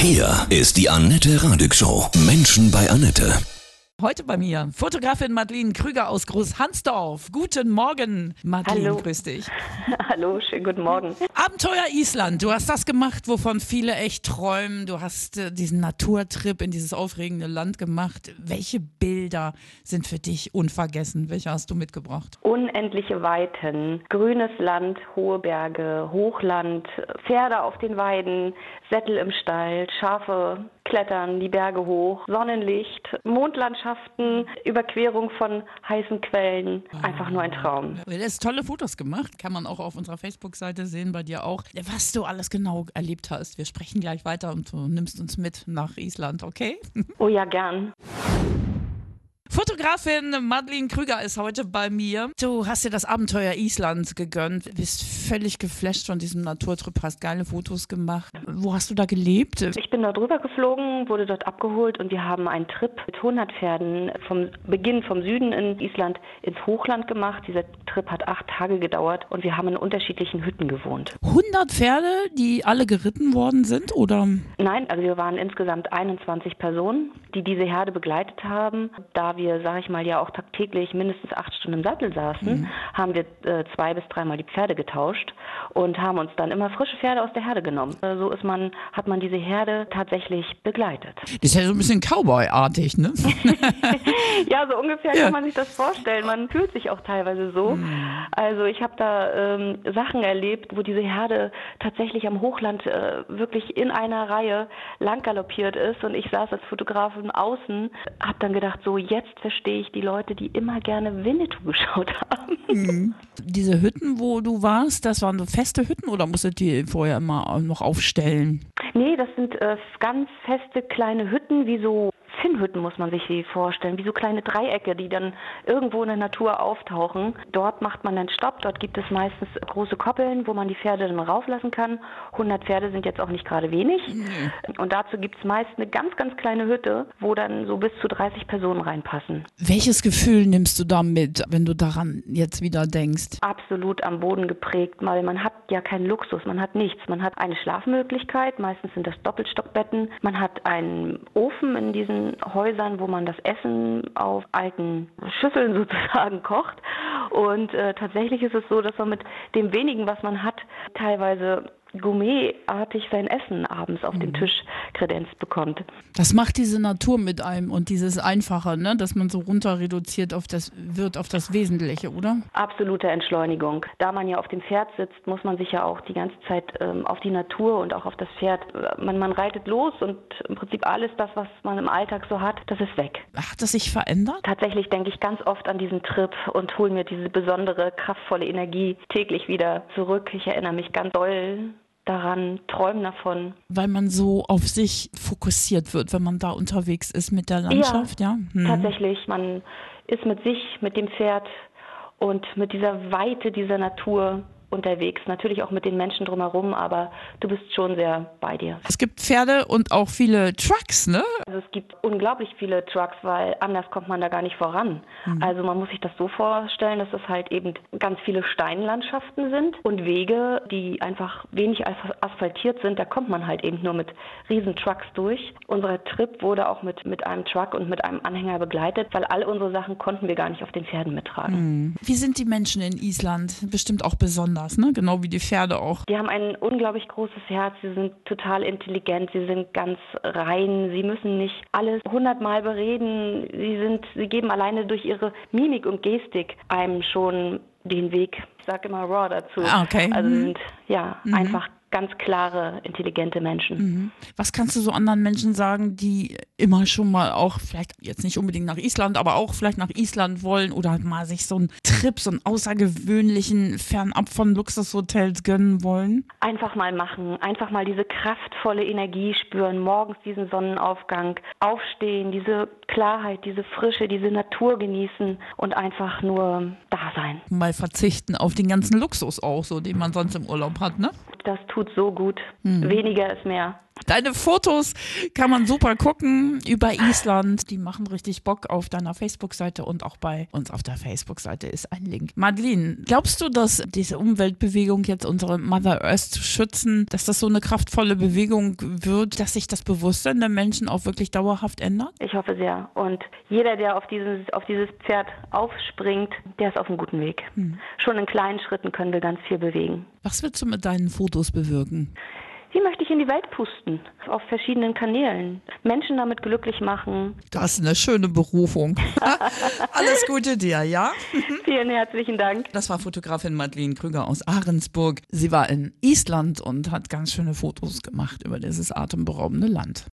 Hier ist die Annette Radig Show. Menschen bei Annette. Heute bei mir Fotografin Madeline Krüger aus Großhansdorf. Guten Morgen, Madeline, Hallo. grüß dich. Hallo, schönen guten Morgen. Abenteuer Island, du hast das gemacht, wovon viele echt träumen. Du hast äh, diesen Naturtrip in dieses aufregende Land gemacht. Welche Bilder sind für dich unvergessen? Welche hast du mitgebracht? Unendliche Weiten, grünes Land, hohe Berge, Hochland, Pferde auf den Weiden, Sättel im Stall, Schafe klettern die Berge hoch, Sonnenlicht, Mondlandschaften, Überquerung von heißen Quellen. Einfach nur ein Traum. Du hast tolle Fotos gemacht, kann man auch auf unserer Facebook-Seite sehen, bei dir auch, was du alles genau erlebt hast. Wir sprechen gleich weiter und du nimmst uns mit nach Island, okay? Oh ja, gern. Fotografin Madeline Krüger ist heute bei mir. Du hast dir das Abenteuer Island gegönnt, bist völlig geflasht von diesem Naturtrip, hast geile Fotos gemacht. Wo hast du da gelebt? Ich bin dort rüber geflogen, wurde dort abgeholt und wir haben einen Trip mit 100 Pferden vom Beginn vom Süden in Island ins Hochland gemacht. Dieser Trip hat acht Tage gedauert und wir haben in unterschiedlichen Hütten gewohnt. 100 Pferde, die alle geritten worden sind, oder? Nein, also wir waren insgesamt 21 Personen, die diese Herde begleitet haben. Da wir, sage ich mal, ja auch tagtäglich mindestens acht Stunden im Sattel saßen, haben wir äh, zwei bis dreimal die Pferde getauscht und haben uns dann immer frische Pferde aus der Herde genommen. Äh, so ist man, hat man diese Herde tatsächlich begleitet. Das ist ja so ein bisschen Cowboy-artig, ne? ja, so ungefähr Ja. kann man sich das vorstellen. Man fühlt sich auch teilweise so. Also ich habe da ähm, Sachen erlebt, wo diese Herde tatsächlich am Hochland äh, wirklich in einer Reihe lang galoppiert ist und ich saß als Fotografin außen, habe dann gedacht, so jetzt verstehe ich die Leute, die immer gerne Winnetou geschaut haben. Diese Hütten, wo du warst, das waren so feste Hütten oder musstet ihr vorher immer noch aufstellen? Nee, das sind äh, ganz feste kleine Hütten, wie so Finnhütten muss man sich die vorstellen, wie so kleine Dreiecke, die dann irgendwo in der Natur auftauchen. Dort macht man dann Stopp, dort gibt es meistens große Koppeln, wo man die Pferde dann rauflassen kann. 100 Pferde sind jetzt auch nicht gerade wenig. Und dazu gibt es meist eine ganz, ganz kleine Hütte, wo dann so bis zu 30 Personen reinpassen. Welches Gefühl nimmst du da mit, wenn du daran jetzt wieder denkst? absolut am Boden geprägt, weil man hat ja keinen Luxus, man hat nichts. Man hat eine Schlafmöglichkeit, meistens sind das Doppelstockbetten. Man hat einen Ofen in diesen Häusern, wo man das Essen auf alten Schüsseln sozusagen kocht. Und äh, tatsächlich ist es so, dass man mit dem wenigen, was man hat, teilweise gourmetartig sein Essen abends auf den Tisch kredenzt bekommt. Das macht diese Natur mit einem und dieses Einfache, ne? dass man so runter reduziert auf das, wird auf das Wesentliche, oder? Absolute Entschleunigung. Da man ja auf dem Pferd sitzt, muss man sich ja auch die ganze Zeit ähm, auf die Natur und auch auf das Pferd, äh, man, man reitet los und im Prinzip alles das, was man im Alltag so hat, das ist weg. Hat das sich verändert? Tatsächlich denke ich ganz oft an diesen Trip und hole mir diese besondere, kraftvolle Energie täglich wieder zurück. Ich erinnere mich ganz doll daran, träume davon. Weil man so auf sich fokussiert wird, wenn man da unterwegs ist mit der Landschaft, ja? Hm. Tatsächlich, man ist mit sich, mit dem Pferd und mit dieser Weite dieser Natur unterwegs. Natürlich auch mit den Menschen drumherum, aber du bist schon sehr bei dir. Es gibt Pferde und auch viele Trucks, ne? Also es gibt unglaublich viele Trucks, weil anders kommt man da gar nicht voran. Also man muss sich das so vorstellen, dass es halt eben ganz viele Steinlandschaften sind und Wege, die einfach wenig as- asphaltiert sind. Da kommt man halt eben nur mit riesen Trucks durch. Unser Trip wurde auch mit, mit einem Truck und mit einem Anhänger begleitet, weil all unsere Sachen konnten wir gar nicht auf den Pferden mittragen. Wie sind die Menschen in Island? Bestimmt auch besonders, ne? Genau wie die Pferde auch. Die haben ein unglaublich großes Herz, sie sind total intelligent, sie sind ganz rein, sie müssen nicht alles hundertmal bereden, sie sind, sie geben alleine durch ihre Mimik und Gestik einem schon den Weg. Ich sage immer raw dazu. Ah, okay. Also Mhm. sie sind ja einfach ganz klare, intelligente Menschen. Was kannst du so anderen Menschen sagen, die immer schon mal auch, vielleicht jetzt nicht unbedingt nach Island, aber auch vielleicht nach Island wollen oder mal sich so einen Trip, so einen außergewöhnlichen, fernab von Luxushotels gönnen wollen? Einfach mal machen, einfach mal diese kraftvolle Energie spüren, morgens diesen Sonnenaufgang, aufstehen, diese Klarheit, diese Frische, diese Natur genießen und einfach nur da sein. Mal verzichten auf den ganzen Luxus auch, so den man sonst im Urlaub hat, ne? Das tut so gut. Weniger ist mehr. Deine Fotos kann man super gucken über Island. Die machen richtig Bock auf deiner Facebook-Seite und auch bei uns auf der Facebook-Seite ist ein Link. Madeline, glaubst du, dass diese Umweltbewegung jetzt unsere Mother Earth zu schützen, dass das so eine kraftvolle Bewegung wird, dass sich das Bewusstsein der Menschen auch wirklich dauerhaft ändert? Ich hoffe sehr. Und jeder, der auf dieses, auf dieses Pferd aufspringt, der ist auf einem guten Weg. Hm. Schon in kleinen Schritten können wir ganz viel bewegen. Was willst du mit deinen Fotos bewirken? Die möchte ich in die Welt pusten, auf verschiedenen Kanälen. Menschen damit glücklich machen. Das ist eine schöne Berufung. Alles Gute dir, ja? Vielen herzlichen Dank. Das war Fotografin Madeleine Krüger aus Ahrensburg. Sie war in Island und hat ganz schöne Fotos gemacht über dieses atemberaubende Land.